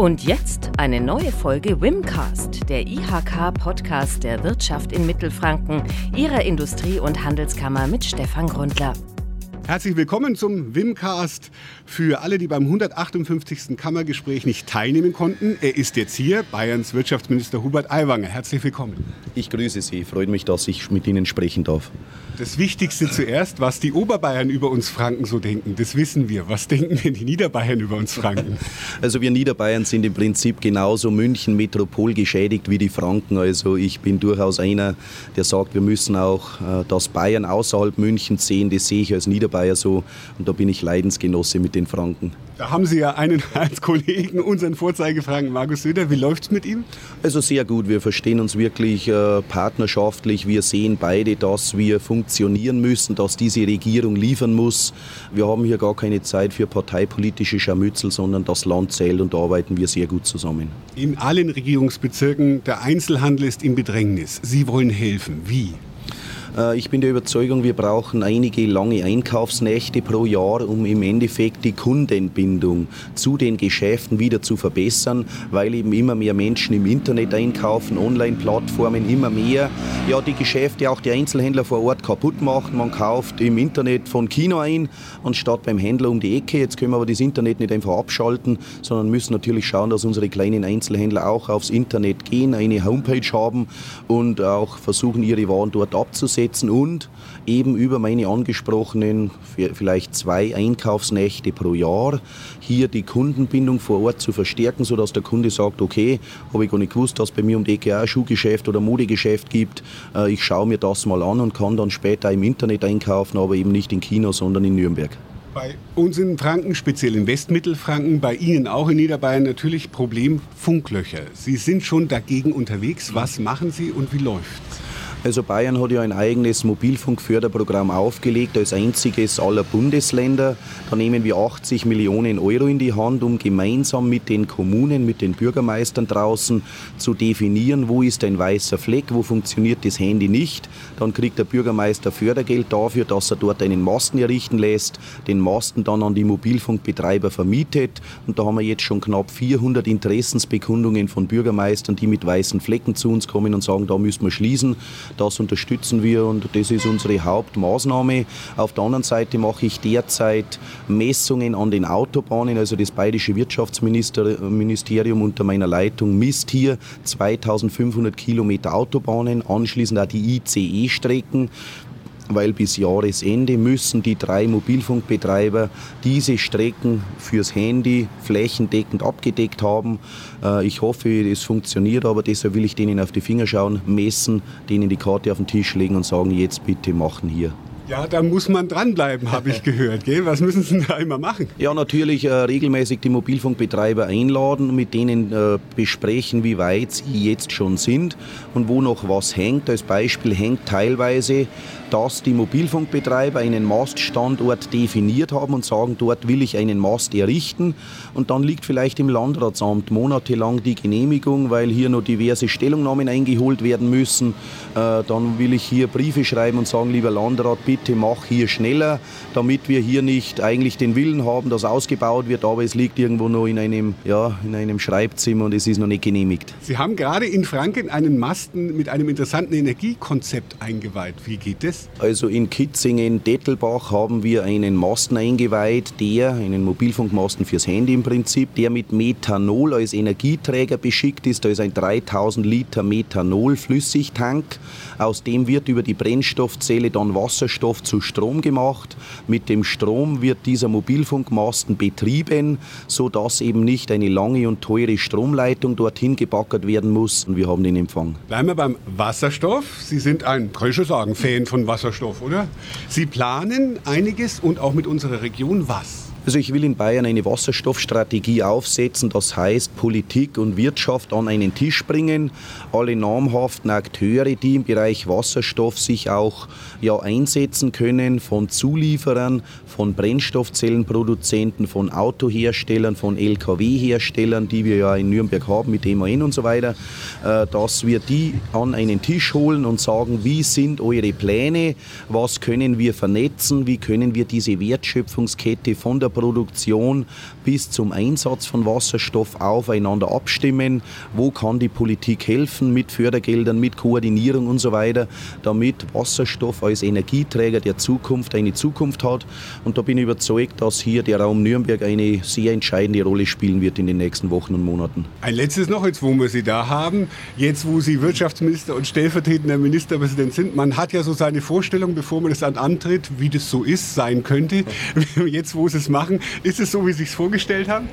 Und jetzt eine neue Folge Wimcast, der IHK-Podcast der Wirtschaft in Mittelfranken, ihrer Industrie- und Handelskammer mit Stefan Grundler. Herzlich willkommen zum Wimcast. Für alle, die beim 158. Kammergespräch nicht teilnehmen konnten, er ist jetzt hier, Bayerns Wirtschaftsminister Hubert Aiwanger. Herzlich willkommen. Ich grüße Sie, freut mich, dass ich mit Ihnen sprechen darf. Das Wichtigste zuerst, was die Oberbayern über uns Franken so denken, das wissen wir. Was denken denn die Niederbayern über uns Franken? Also wir Niederbayern sind im Prinzip genauso München Metropol geschädigt wie die Franken. Also ich bin durchaus einer, der sagt, wir müssen auch äh, das Bayern außerhalb Münchens sehen. Das sehe ich als Niederbayer so und da bin ich Leidensgenosse mit den Franken. Da haben Sie ja einen als Kollegen, unseren Vorzeigefranken Markus Söder. Wie läuft es mit ihm? Also sehr gut. Wir verstehen uns wirklich äh, partnerschaftlich. Wir sehen beide, dass wir funktionieren müssen, dass diese Regierung liefern muss. Wir haben hier gar keine Zeit für parteipolitische Scharmützel, sondern das Land zählt und da arbeiten wir sehr gut zusammen. In allen Regierungsbezirken, der Einzelhandel ist im Bedrängnis. Sie wollen helfen. Wie? Äh, ich bin der Überzeugung, wir brauchen einige lange Einkaufsnächte pro Jahr, um im Endeffekt die Kundenbindung zu den Geschäften wieder zu verbessern, weil eben immer mehr Menschen im Internet einkaufen, Online-Plattformen immer mehr, ja, die Geschäfte auch die Einzelhändler vor Ort kaputt machen. Man kauft im Internet von China ein, anstatt beim Händler um die Ecke. Jetzt können wir aber das Internet nicht einfach abschalten, sondern müssen natürlich schauen, dass unsere kleinen Einzelhändler auch aufs Internet gehen, eine Homepage haben und auch versuchen, ihre Waren dort abzusetzen setzen und eben über meine angesprochenen vielleicht zwei Einkaufsnächte pro Jahr hier die Kundenbindung vor Ort zu verstärken, sodass der Kunde sagt, okay, habe ich gar nicht gewusst, dass es bei mir um die Ecke auch ein Schuhgeschäft oder Modegeschäft gibt. Äh, ich schaue mir das mal an und kann dann später im Internet einkaufen, aber eben nicht in China, sondern in Nürnberg. Bei uns in Franken, speziell in Westmittelfranken, bei Ihnen auch in Niederbayern natürlich Problem Funklöcher. Sie sind schon dagegen unterwegs. Was machen Sie und wie läuft's? Also Bayern hat ja ein eigenes Mobilfunkförderprogramm aufgelegt, als einziges aller Bundesländer. Da nehmen wir 80 Millionen Euro in die Hand, um gemeinsam mit den Kommunen, mit den Bürgermeistern draußen zu definieren, wo ist ein weißer Fleck, wo funktioniert das Handy nicht. Dann kriegt der Bürgermeister Fördergeld dafür, dass er dort einen Masten errichten lässt, den Masten dann an die Mobilfunkbetreiber vermietet. Und da haben wir jetzt schon knapp 400 Interessensbekundungen von Bürgermeistern, die mit weißen Flecken zu uns kommen und sagen, da müssen wir schließen. Das unterstützen wir und das ist unsere Hauptmaßnahme. Auf der anderen Seite mache ich derzeit Messungen an den Autobahnen. Also das Bayerische Wirtschaftsministerium unter meiner Leitung misst hier 2500 Kilometer Autobahnen, anschließend auch die ICE-Strecken weil bis Jahresende müssen die drei Mobilfunkbetreiber diese Strecken fürs Handy flächendeckend abgedeckt haben. Äh, ich hoffe, es funktioniert, aber deshalb will ich denen auf die Finger schauen, messen, denen die Karte auf den Tisch legen und sagen, jetzt bitte machen hier. Ja, da muss man dranbleiben, habe ich gehört. Gell? Was müssen Sie da immer machen? Ja, natürlich äh, regelmäßig die Mobilfunkbetreiber einladen, mit denen äh, besprechen, wie weit sie jetzt schon sind und wo noch was hängt. Als Beispiel hängt teilweise dass die Mobilfunkbetreiber einen Maststandort definiert haben und sagen, dort will ich einen Mast errichten. Und dann liegt vielleicht im Landratsamt monatelang die Genehmigung, weil hier noch diverse Stellungnahmen eingeholt werden müssen. Äh, dann will ich hier Briefe schreiben und sagen, lieber Landrat, bitte mach hier schneller, damit wir hier nicht eigentlich den Willen haben, dass ausgebaut wird, aber es liegt irgendwo noch in einem, ja, in einem Schreibzimmer und es ist noch nicht genehmigt. Sie haben gerade in Franken einen Masten mit einem interessanten Energiekonzept eingeweiht. Wie geht das? Also in Kitzingen, Dettelbach haben wir einen Masten eingeweiht, der, einen Mobilfunkmasten fürs Handy im Prinzip, der mit Methanol als Energieträger beschickt ist. Da ist ein 3000 Liter Methanol-Flüssigtank. Aus dem wird über die Brennstoffzelle dann Wasserstoff zu Strom gemacht. Mit dem Strom wird dieser Mobilfunkmasten betrieben, sodass eben nicht eine lange und teure Stromleitung dorthin gebackert werden muss. Und wir haben den Empfang. Bleiben wir beim Wasserstoff. Sie sind ein, kann ich schon sagen, Fan von Wasserstoff, oder? Sie planen einiges und auch mit unserer Region was? Also ich will in Bayern eine Wasserstoffstrategie aufsetzen, das heißt Politik und Wirtschaft an einen Tisch bringen, alle namhaften Akteure, die im Bereich Wasserstoff sich auch ja, einsetzen können, von Zulieferern, von Brennstoffzellenproduzenten, von Autoherstellern, von Lkw-Herstellern, die wir ja in Nürnberg haben mit MAN und so weiter, äh, dass wir die an einen Tisch holen und sagen, wie sind eure Pläne, was können wir vernetzen, wie können wir diese Wertschöpfungskette von der Produktion bis zum Einsatz von Wasserstoff aufeinander abstimmen. Wo kann die Politik helfen mit Fördergeldern, mit Koordinierung und so weiter, damit Wasserstoff als Energieträger der Zukunft eine Zukunft hat. Und da bin ich überzeugt, dass hier der Raum Nürnberg eine sehr entscheidende Rolle spielen wird in den nächsten Wochen und Monaten. Ein letztes noch, jetzt wo wir Sie da haben, jetzt wo Sie Wirtschaftsminister und stellvertretender Ministerpräsident sind, man hat ja so seine Vorstellung, bevor man das dann antritt, wie das so ist, sein könnte. Jetzt wo Sie es machen, ist es so, wie Sie es vorgestellt haben?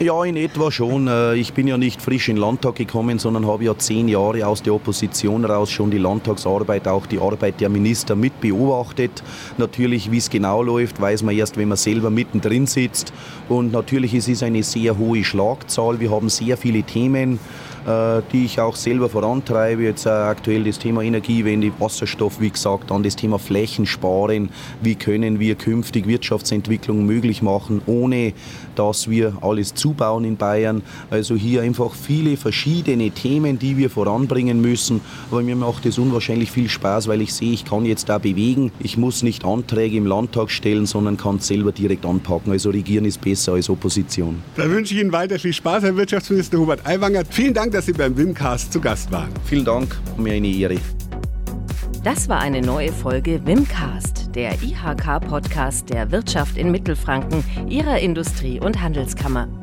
Ja, in etwa schon. Äh, ich bin ja nicht frisch in den Landtag gekommen, sondern habe ja zehn Jahre aus der Opposition raus schon die Landtagsarbeit, auch die Arbeit der Minister mit beobachtet. Natürlich, wie es genau läuft, weiß man erst, wenn man selber mittendrin sitzt. Und natürlich ist es eine sehr hohe Schlagzahl. Wir haben sehr viele Themen. Äh, die ich auch selber vorantreibe. Jetzt äh, aktuell das Thema Energiewende, Wasserstoff, wie gesagt, dann das Thema Flächensparen. Wie können wir künftig Wirtschaftsentwicklung möglich machen, ohne dass wir alles zubauen in Bayern. Also hier einfach viele verschiedene Themen, die wir voranbringen müssen. Aber mir macht es unwahrscheinlich viel Spaß, weil ich sehe, ich kann jetzt da bewegen. Ich muss nicht Anträge im Landtag stellen, sondern kann es selber direkt anpacken. Also regieren ist besser als Opposition. Da wünsche ich Ihnen weiter viel Spaß, Herr Wirtschaftsminister Hubert Aiwanger. Vielen Dank dass Sie beim Wimcast zu Gast waren. Vielen Dank, mir eine Ehre. Das war eine neue Folge Wimcast, der IHK-Podcast der Wirtschaft in Mittelfranken, ihrer Industrie- und Handelskammer.